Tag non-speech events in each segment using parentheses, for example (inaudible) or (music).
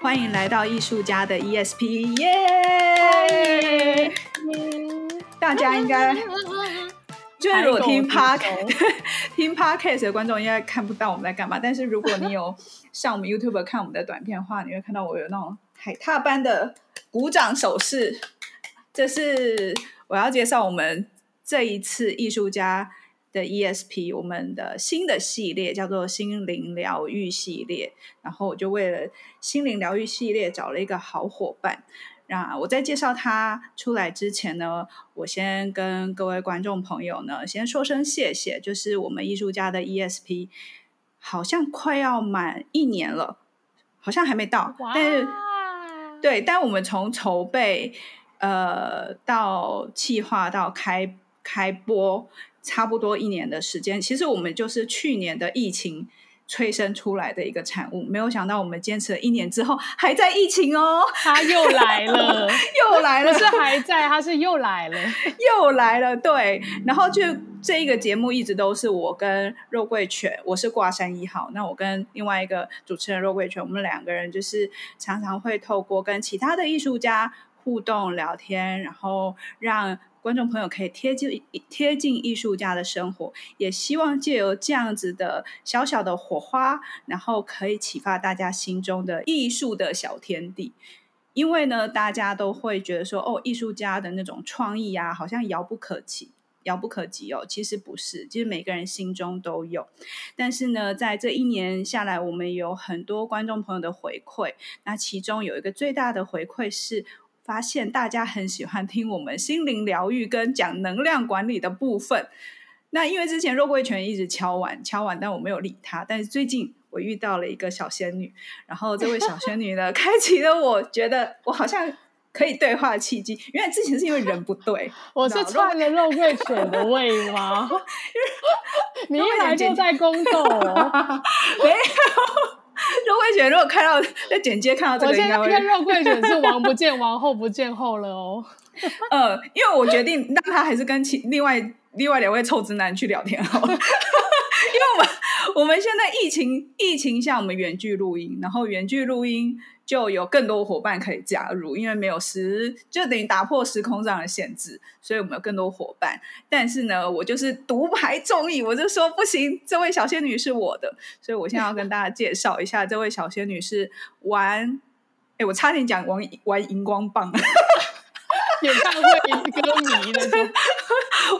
欢迎来到艺术家的 ESP，耶！大家应该 (laughs) 就是如果听 Podcast (laughs) 听 Podcast 的观众应该看不到我们在干嘛，但是如果你有上我们 YouTube 看我们的短片的话，你会看到我有那种海獭般的鼓掌手势。这是我要介绍我们这一次艺术家的 ESP，我们的新的系列叫做心灵疗愈系列。然后我就为了心灵疗愈系列找了一个好伙伴。那我在介绍他出来之前呢，我先跟各位观众朋友呢先说声谢谢。就是我们艺术家的 ESP 好像快要满一年了，好像还没到，但是对，但我们从筹备呃到企划到开开播。差不多一年的时间，其实我们就是去年的疫情催生出来的一个产物。没有想到我们坚持了一年之后，还在疫情哦，他又来了，(laughs) 又来了，不是还在，他是又来了，又来了。对，然后就这一个节目一直都是我跟肉桂犬，我是挂山一号，那我跟另外一个主持人肉桂犬，我们两个人就是常常会透过跟其他的艺术家互动聊天，然后让。观众朋友可以贴近贴近艺术家的生活，也希望借由这样子的小小的火花，然后可以启发大家心中的艺术的小天地。因为呢，大家都会觉得说，哦，艺术家的那种创意啊，好像遥不可及，遥不可及哦。其实不是，其实每个人心中都有。但是呢，在这一年下来，我们有很多观众朋友的回馈，那其中有一个最大的回馈是。发现大家很喜欢听我们心灵疗愈跟讲能量管理的部分。那因为之前肉桂犬一直敲碗敲碗，但我没有理他。但是最近我遇到了一个小仙女，然后这位小仙女呢，(laughs) 开启了我觉得我好像可以对话的契机。原来之前是因为人不对，(laughs) 我是串了肉桂犬的胃吗？(laughs) 你一来就在宫斗哦，没有。肉桂卷如果看到在简介看到这个，应该会，我现在看肉桂卷是王不见王后不见后了哦。(laughs) 呃，因为我决定让他还是跟其另外另外两位臭直男去聊天好了，(laughs) 因为我们我们现在疫情疫情下，我们远距录音，然后远距录音。就有更多伙伴可以加入，因为没有时，就等于打破时空上的限制，所以我们有更多伙伴。但是呢，我就是独排众议，我就说不行，这位小仙女是我的，所以我现在要跟大家介绍一下，这位小仙女是玩，哎，我差点讲玩玩荧光棒，(laughs) 演唱会歌迷那种，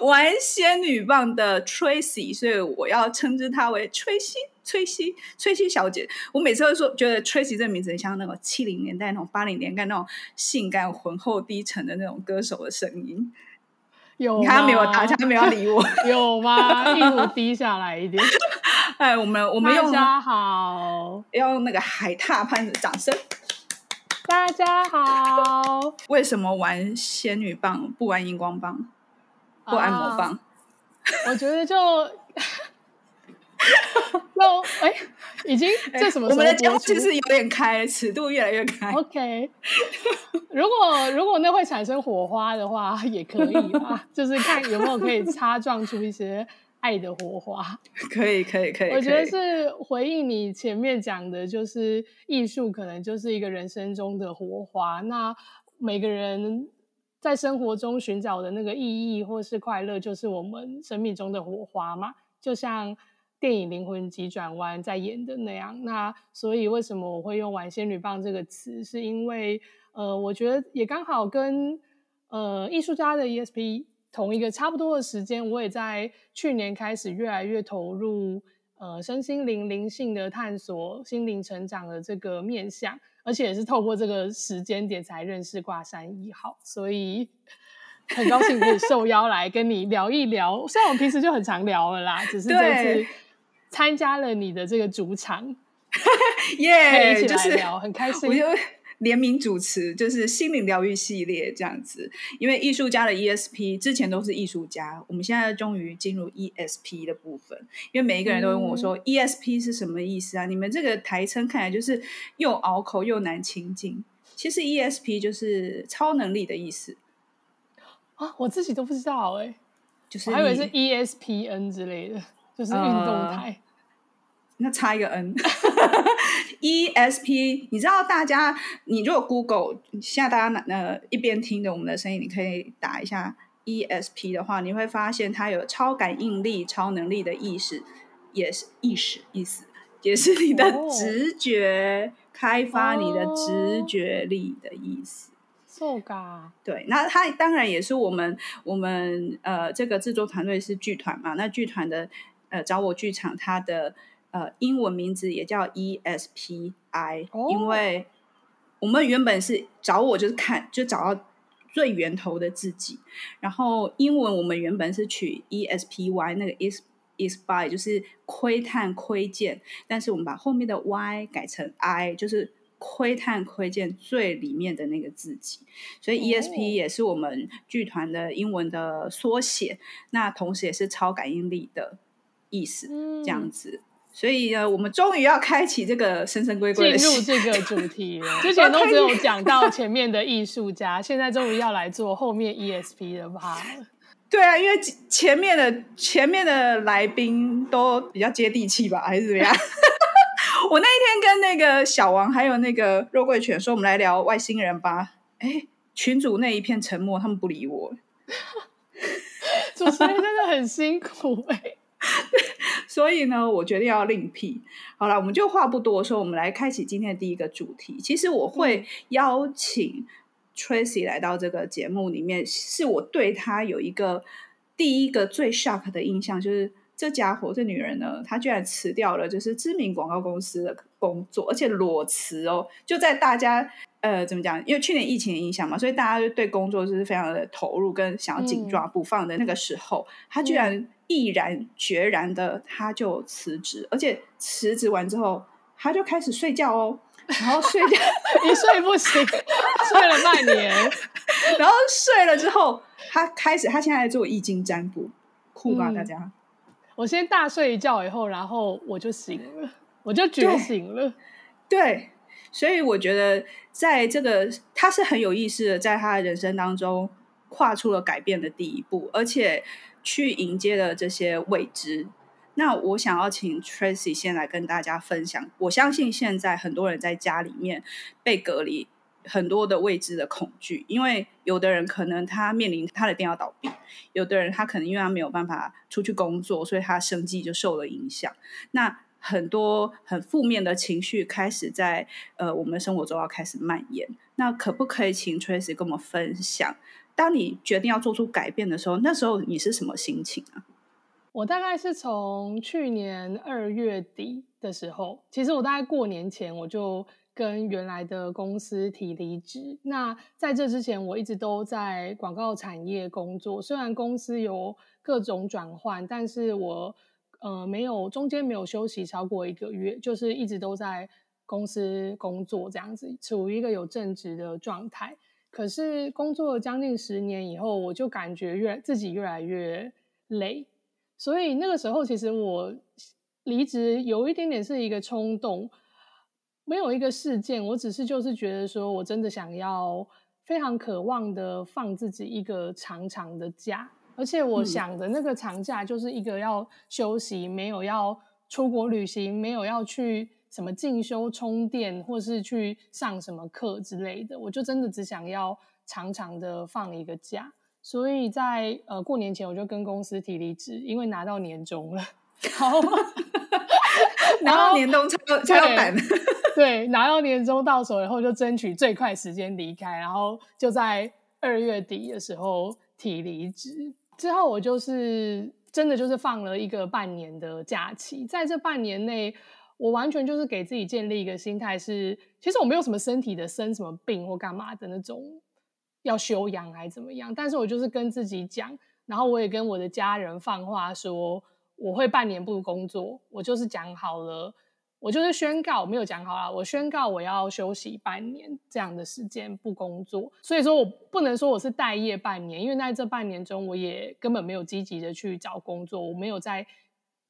玩仙女棒的 Tracy，所以我要称之她为 Tracy。崔西，崔西小姐，我每次都说，觉得 Tracy 这个名字很像那种七零年代、那种八零年代那种性感、浑厚、低沉的那种歌手的声音。有你看？他没有打，他没有理我。(laughs) 有吗？屁股低下来一点。(laughs) 哎，我们我们用大家好，要用那个海獭般的掌声。(laughs) 大家好。为什么玩仙女棒不玩荧光棒，不按摩棒？Uh, 我觉得就。(laughs) 那哎、欸，已经这什么时候？我们的节目其实有点开，尺度越来越开。OK，如果如果那会产生火花的话，也可以啊，(laughs) 就是看有没有可以擦撞出一些爱的火花。(laughs) 可以，可以，可以。我觉得是回应你前面讲的，就是艺术可能就是一个人生中的火花。那每个人在生活中寻找的那个意义或是快乐，就是我们生命中的火花嘛，就像。电影《灵魂急转弯》在演的那样，那所以为什么我会用“玩仙女棒”这个词？是因为呃，我觉得也刚好跟呃艺术家的 ESP 同一个差不多的时间，我也在去年开始越来越投入呃身心灵灵性的探索、心灵成长的这个面向，而且也是透过这个时间点才认识挂山一号，所以 (laughs) 很高兴可以受邀来跟你聊一聊。虽然我们平时就很常聊了啦，只是这次。参加了你的这个主场，(laughs) 耶 Yeah,，就是很开心。我就联名主持，就是心灵疗愈系列这样子。因为艺术家的 ESP 之前都是艺术家，我们现在终于进入 ESP 的部分。因为每一个人都会问我说、嗯、：“ESP 是什么意思啊？”你们这个台称看来就是又拗口又难亲近。其实 ESP 就是超能力的意思啊，我自己都不知道哎、欸，就是我还以为是 ESPN 之类的。就是运动台、呃，那差一个 N，(laughs) (laughs) ESP，你知道大家，你如果 Google，现在大家呃一边听着我们的声音，你可以打一下 ESP 的话，你会发现它有超感应力、超能力的意识，也是意识意思，也是你的直觉、哦、开发你的直觉力的意思。对，那它当然也是我们我们呃这个制作团队是剧团嘛，那剧团的呃找我剧场它的。呃，英文名字也叫 ESPI，哦，因为我们原本是找我就是看就找到最源头的自己，然后英文我们原本是取 ESPY，那个 is is by 就是窥探窥见，但是我们把后面的 Y 改成 I，就是窥探窥见最里面的那个自己，所以 ESP 也是我们剧团的英文的缩写，哦，那同时也是超感应力的意思，嗯，这样子。所以呢，我们终于要开启这个神神鬼鬼的进入这个 (laughs) 主题了。(laughs) 之前都只有讲到前面的艺术家，现在终于要来做后面 ESP 的吧？(laughs) 对啊，因为前面的前面的来宾都比较接地气吧，还是怎么样？我那一天跟那个小王还有那个肉桂犬说，我们来聊外星人吧。哎，群主那一片沉默，他们不理我。主持人真的很辛苦哎、欸。所以呢，我决定要另辟。好了，我们就话不多说，我们来开启今天的第一个主题。其实我会邀请 Tracy 来到这个节目里面，是我对她有一个第一个最 shock 的印象，就是这家伙，这女人呢，她居然辞掉了就是知名广告公司的工作，而且裸辞哦，就在大家。呃，怎么讲？因为去年疫情的影响嘛，所以大家就对工作就是非常的投入，跟想要紧抓不放的那个时候，嗯、他居然毅然决然的他就辞职，而且辞职完之后，他就开始睡觉哦，然后睡觉 (laughs) 一睡不醒，睡了半年，(laughs) 然后睡了之后，他开始他现在在做易经占卜，酷吧大家、嗯？(laughs) 我先大睡一觉以后，然后我就醒了，我就觉醒了，对。对所以我觉得，在这个他是很有意思的，在他的人生当中跨出了改变的第一步，而且去迎接的这些未知。那我想要请 Tracy 先来跟大家分享。我相信现在很多人在家里面被隔离，很多的未知的恐惧，因为有的人可能他面临他的店要倒闭，有的人他可能因为他没有办法出去工作，所以他生计就受了影响。那很多很负面的情绪开始在呃我们的生活中要开始蔓延。那可不可以请 Tracy 跟我们分享，当你决定要做出改变的时候，那时候你是什么心情啊？我大概是从去年二月底的时候，其实我大概过年前我就跟原来的公司提离职。那在这之前，我一直都在广告产业工作，虽然公司有各种转换，但是我。呃，没有，中间没有休息超过一个月，就是一直都在公司工作这样子，处于一个有正职的状态。可是工作了将近十年以后，我就感觉越自己越来越累，所以那个时候其实我离职有一点点是一个冲动，没有一个事件，我只是就是觉得说我真的想要非常渴望的放自己一个长长的假。而且我想的那个长假就是一个要休息，没有要出国旅行，没有要去什么进修充电，或是去上什么课之类的。我就真的只想要长长的放一个假。所以在呃过年前我就跟公司提离职，因为拿到年终了。好，(laughs) 拿到年终。对，拿到年终到手以后就争取最快时间离开，然后就在二月底的时候提离职。之后我就是真的就是放了一个半年的假期，在这半年内，我完全就是给自己建立一个心态是，其实我没有什么身体的生什么病或干嘛的那种要休养还怎么样，但是我就是跟自己讲，然后我也跟我的家人放话说，我会半年不工作，我就是讲好了。我就是宣告，没有讲好了。我宣告我要休息半年这样的时间不工作，所以说我不能说我是待业半年，因为在这半年中，我也根本没有积极的去找工作，我没有在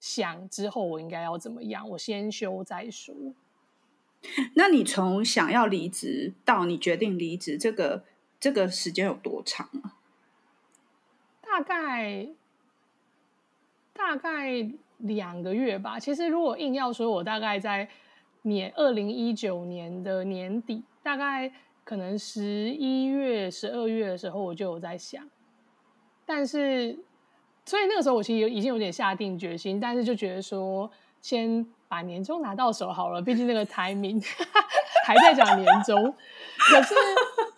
想之后我应该要怎么样，我先休再说。(laughs) 那你从想要离职到你决定离职，这个这个时间有多长啊？大概大概。两个月吧。其实如果硬要说，我大概在年二零一九年的年底，大概可能十一月、十二月的时候，我就有在想。但是，所以那个时候我其实有已经有点下定决心，但是就觉得说，先把年终拿到手好了，毕竟那个 timing (laughs) 还在讲年终。可是，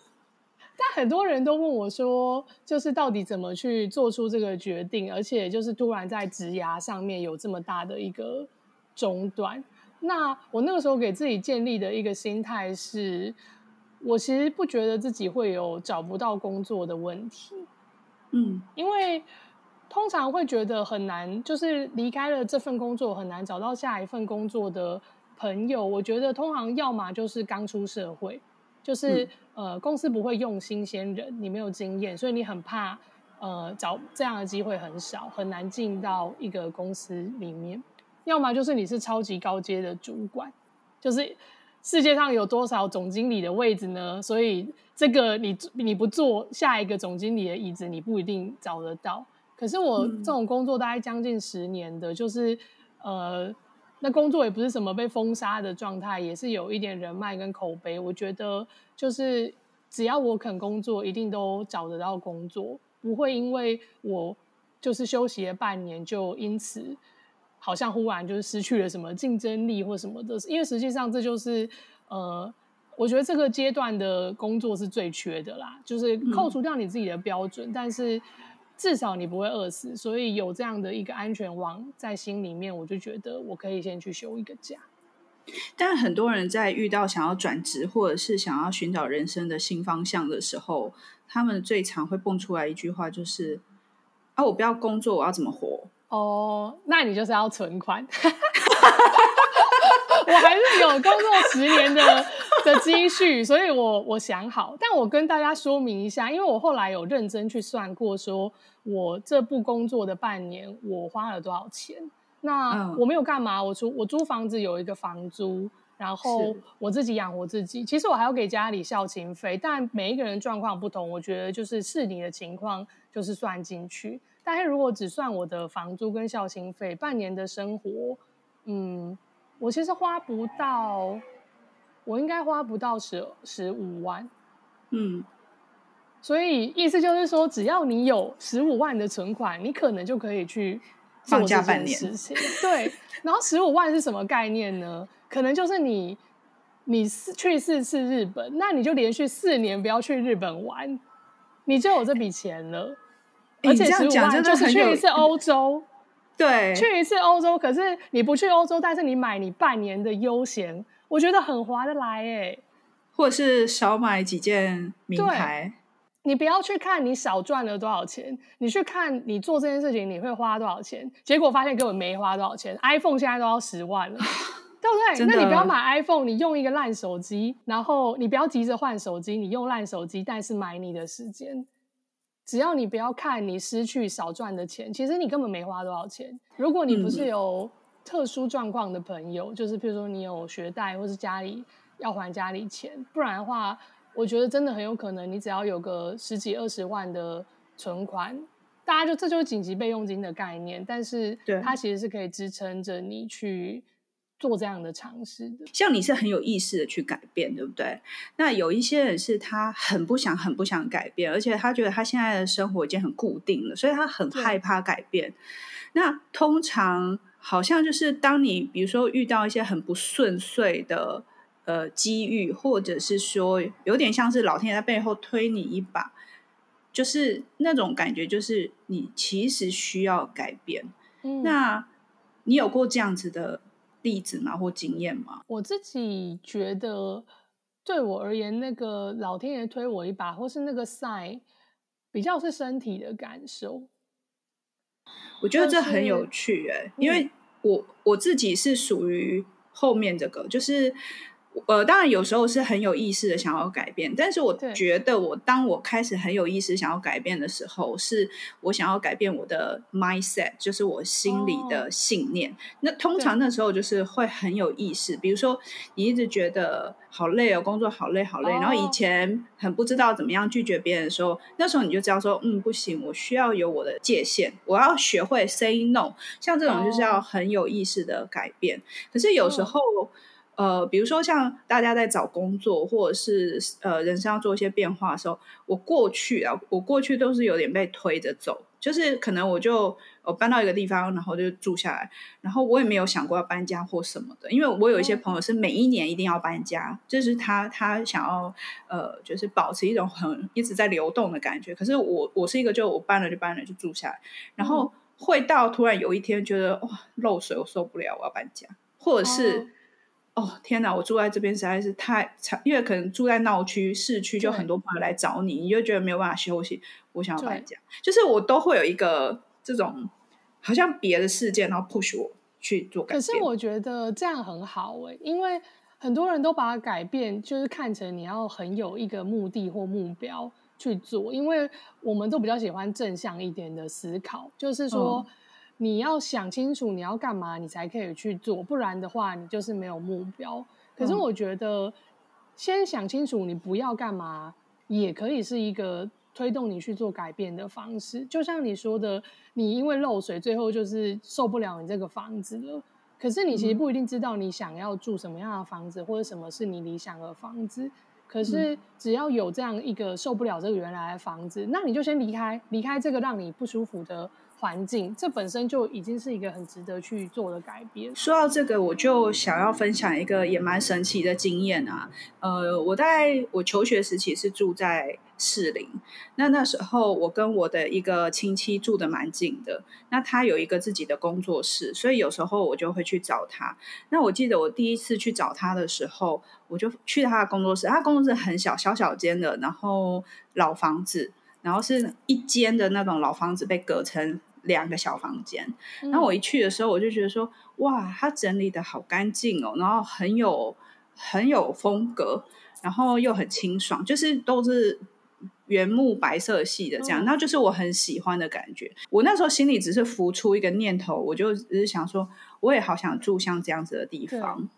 (laughs) 但很多人都问我说，就是到底怎么去做出这个决定，而且就是突然在职涯上面有这么大的一个中断。那我那个时候给自己建立的一个心态是，我其实不觉得自己会有找不到工作的问题，嗯，因为通常会觉得很难，就是离开了这份工作很难找到下一份工作的朋友，我觉得通常要么就是刚出社会，就是、嗯、呃公司不会用新鲜人，你没有经验，所以你很怕呃找这样的机会很少，很难进到一个公司里面。要么就是你是超级高阶的主管，就是世界上有多少总经理的位置呢？所以这个你你不坐下一个总经理的椅子，你不一定找得到。可是我这种工作大概将近十年的，就是呃，那工作也不是什么被封杀的状态，也是有一点人脉跟口碑。我觉得就是只要我肯工作，一定都找得到工作，不会因为我就是休息了半年就因此。好像忽然就是失去了什么竞争力或什么的，因为实际上这就是呃，我觉得这个阶段的工作是最缺的啦，就是扣除掉你自己的标准，嗯、但是至少你不会饿死，所以有这样的一个安全网在心里面，我就觉得我可以先去休一个假。但很多人在遇到想要转职或者是想要寻找人生的新方向的时候，他们最常会蹦出来一句话，就是啊，我不要工作，我要怎么活？哦，oh, 那你就是要存款。(laughs) 我还是有工作十年的的积蓄，所以我我想好。但我跟大家说明一下，因为我后来有认真去算过，说我这部工作的半年，我花了多少钱。那我没有干嘛，我租我租房子有一个房租，然后我自己养活自己。其实我还要给家里孝亲费，但每一个人状况不同，我觉得就是是你的情况，就是算进去。但是如果只算我的房租跟孝亲费，半年的生活，嗯，我其实花不到，我应该花不到十十五万，嗯，所以意思就是说，只要你有十五万的存款，你可能就可以去做这件事情。对，然后十五万是什么概念呢？可能就是你你去四次日本，那你就连续四年不要去日本玩，你就有这笔钱了。而且十五万就是去一次欧洲，(laughs) 对，去一次欧洲。可是你不去欧洲，但是你买你半年的悠闲，我觉得很划得来诶。或者是少买几件名牌，你不要去看你少赚了多少钱，你去看你做这件事情你会花多少钱，结果发现根本没花多少钱。iPhone 现在都要十万了，(laughs) 对不对？那你不要买 iPhone，你用一个烂手机，然后你不要急着换手机，你用烂手机，但是买你的时间。只要你不要看你失去少赚的钱，其实你根本没花多少钱。如果你不是有特殊状况的朋友，嗯、就是譬如说你有学贷或是家里要还家里钱，不然的话，我觉得真的很有可能你只要有个十几二十万的存款，大家就这就是紧急备用金的概念，但是它其实是可以支撑着你去。做这样的尝试的，像你是很有意识的去改变，对不对？那有一些人是他很不想、很不想改变，而且他觉得他现在的生活已经很固定了，所以他很害怕改变。那通常好像就是当你比如说遇到一些很不顺遂的呃机遇，或者是说有点像是老天爷在背后推你一把，就是那种感觉，就是你其实需要改变。嗯，那你有过这样子的例子吗？或经验吗？我自己觉得，对我而言，那个老天爷推我一把，或是那个 sign，比较是身体的感受。我觉得这很有趣欸，因为我我自己是属于后面这个，就是。呃，当然有时候是很有意识的想要改变，但是我觉得我当我开始很有意识想要改变的时候，是我想要改变我的 mindset，就是我心里的信念。哦、那通常那时候就是会很有意识，比如说你一直觉得好累哦，工作好累好累，哦、然后以前很不知道怎么样拒绝别人的时候，那时候你就知道说，嗯，不行，我需要有我的界限，我要学会 say no。像这种就是要很有意识的改变。哦、可是有时候。呃，比如说像大家在找工作，或者是呃人生要做一些变化的时候，我过去啊，我过去都是有点被推着走，就是可能我就我搬到一个地方，然后就住下来，然后我也没有想过要搬家或什么的，因为我有一些朋友是每一年一定要搬家，就是他他想要呃，就是保持一种很一直在流动的感觉。可是我我是一个就我搬了就搬了就住下来，然后会到突然有一天觉得哇漏水我受不了，我要搬家，或者是。哦哦天哪！我住在这边实在是太长，因为可能住在闹区、市区，就很多朋友来找你，你就觉得没有办法休息。我想要搬家，就是我都会有一个这种好像别的事件，然后 push 我去做改变。可是我觉得这样很好诶，因为很多人都把改变就是看成你要很有一个目的或目标去做，因为我们都比较喜欢正向一点的思考，就是说。嗯你要想清楚你要干嘛，你才可以去做，不然的话你就是没有目标。可是我觉得，先想清楚你不要干嘛，也可以是一个推动你去做改变的方式。就像你说的，你因为漏水，最后就是受不了你这个房子了。可是你其实不一定知道你想要住什么样的房子，或者什么是你理想的房子。可是只要有这样一个受不了这个原来的房子，那你就先离开，离开这个让你不舒服的环境，这本身就已经是一个很值得去做的改变。说到这个，我就想要分享一个也蛮神奇的经验啊。呃，我在我求学时期是住在士林，那那时候我跟我的一个亲戚住的蛮近的。那他有一个自己的工作室，所以有时候我就会去找他。那我记得我第一次去找他的时候，我就去他的工作室。他工作室很小，小小间的，然后老房子，然后是一间的那种老房子被隔成。两个小房间，然后我一去的时候，我就觉得说，哇，它整理的好干净哦，然后很有很有风格，然后又很清爽，就是都是原木白色系的这样，然后就是我很喜欢的感觉。我那时候心里只是浮出一个念头，我就只是想说，我也好想住像这样子的地方。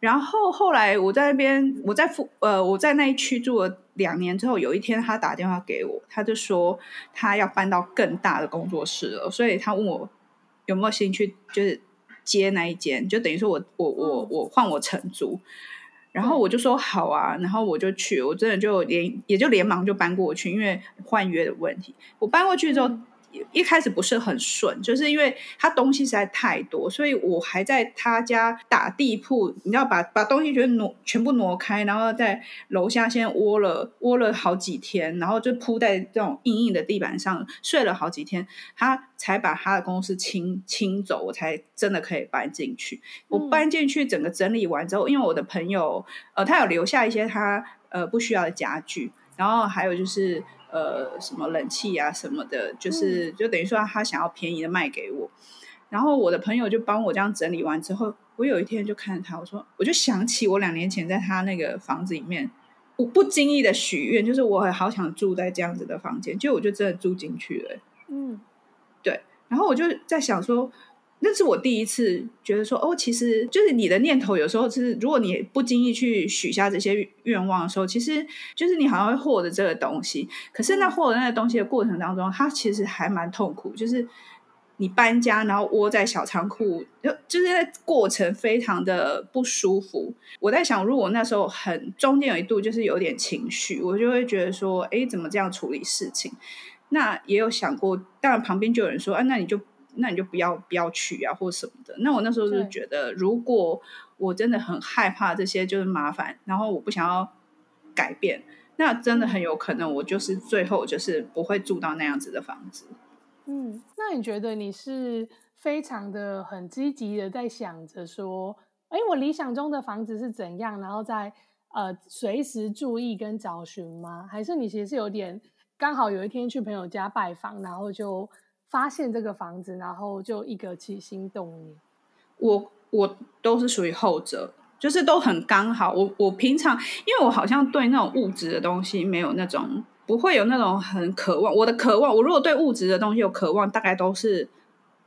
然后后来我在那边，我在附呃，我在那一区住了两年之后，有一天他打电话给我，他就说他要搬到更大的工作室了，所以他问我有没有兴趣，就是接那一间，就等于说我我我我换我承租，然后我就说好啊，然后我就去，我真的就连也就连忙就搬过去，因为换约的问题，我搬过去之后。嗯一开始不是很顺，就是因为他东西实在太多，所以我还在他家打地铺，你知道把把东西全挪全部挪开，然后在楼下先窝了窝了好几天，然后就铺在这种硬硬的地板上睡了好几天，他才把他的公司清清走，我才真的可以搬进去。我搬进去整个整理完之后，因为我的朋友呃，他有留下一些他呃不需要的家具，然后还有就是。呃，什么冷气啊什么的，就是就等于说他想要便宜的卖给我，然后我的朋友就帮我这样整理完之后，我有一天就看着他，我说我就想起我两年前在他那个房子里面，我不经意的许愿，就是我好想住在这样子的房间，就我就真的住进去了。嗯，对，然后我就在想说。那是我第一次觉得说，哦，其实就是你的念头，有时候是如果你不经意去许下这些愿望的时候，其实就是你好像会获得这个东西。可是那获得那个东西的过程当中，它其实还蛮痛苦，就是你搬家，然后窝在小仓库，就就是在过程非常的不舒服。我在想，如果那时候很中间有一度就是有点情绪，我就会觉得说，哎，怎么这样处理事情？那也有想过，当然旁边就有人说，啊，那你就。那你就不要不要去啊，或什么的。那我那时候就觉得，如果我真的很害怕这些就是麻烦，然后我不想要改变，那真的很有可能我就是最后就是不会住到那样子的房子。嗯，那你觉得你是非常的很积极的在想着说，哎，我理想中的房子是怎样，然后再呃随时注意跟找寻吗？还是你其实是有点刚好有一天去朋友家拜访，然后就。发现这个房子，然后就一个起心动念。我我都是属于后者，就是都很刚好。我我平常，因为我好像对那种物质的东西没有那种，不会有那种很渴望。我的渴望，我如果对物质的东西有渴望，大概都是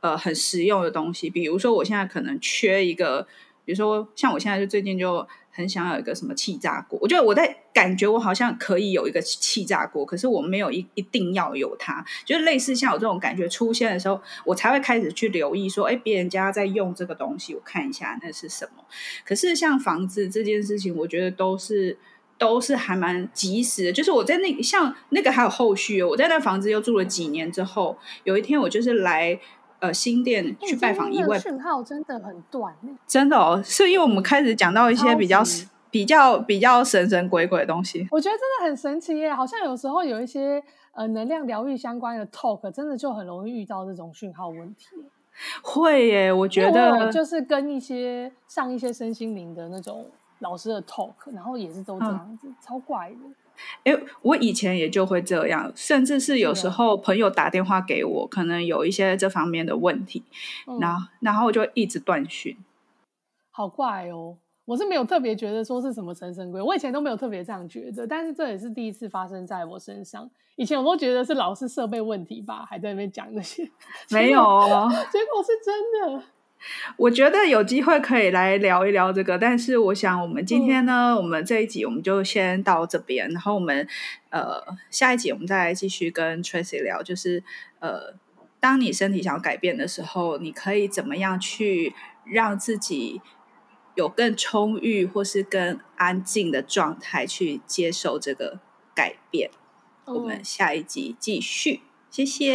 呃很实用的东西。比如说，我现在可能缺一个，比如说像我现在就最近就很想要有一个什么气炸锅。我觉得我在感觉我好像可以有一个气炸锅，可是我没有一一定要有它。就是类似像有这种感觉出现的时候，我才会开始去留意说，哎，别人家在用这个东西，我看一下那是什么。可是像房子这件事情，我觉得都是都是还蛮及时的。就是我在那像那个还有后续，我在那房子又住了几年之后，有一天我就是来。呃，新店去拜访一位，讯号真的很短，真的哦，是因为我们开始讲到一些比较比较比较神神鬼鬼的东西。我觉得真的很神奇耶，好像有时候有一些呃能量疗愈相关的 talk，真的就很容易遇到这种讯号问题。会耶，我觉得我就是跟一些上一些身心灵的那种老师的 talk，然后也是都这样子，嗯、超怪的。哎，我以前也就会这样，甚至是有时候朋友打电话给我，可能有一些这方面的问题，嗯、然后然后我就一直断讯。好怪哦！我是没有特别觉得说是什么神神鬼，我以前都没有特别这样觉得，但是这也是第一次发生在我身上。以前我都觉得是老是设备问题吧，还在那边讲那些，(laughs) 没有，结果是真的。(laughs) 我觉得有机会可以来聊一聊这个，但是我想我们今天呢，嗯、我们这一集我们就先到这边，然后我们呃下一集我们再来继续跟 Tracy 聊，就是呃当你身体想要改变的时候，你可以怎么样去让自己有更充裕或是更安静的状态去接受这个改变。嗯、我们下一集继续，谢谢，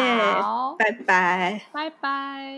拜拜，拜拜。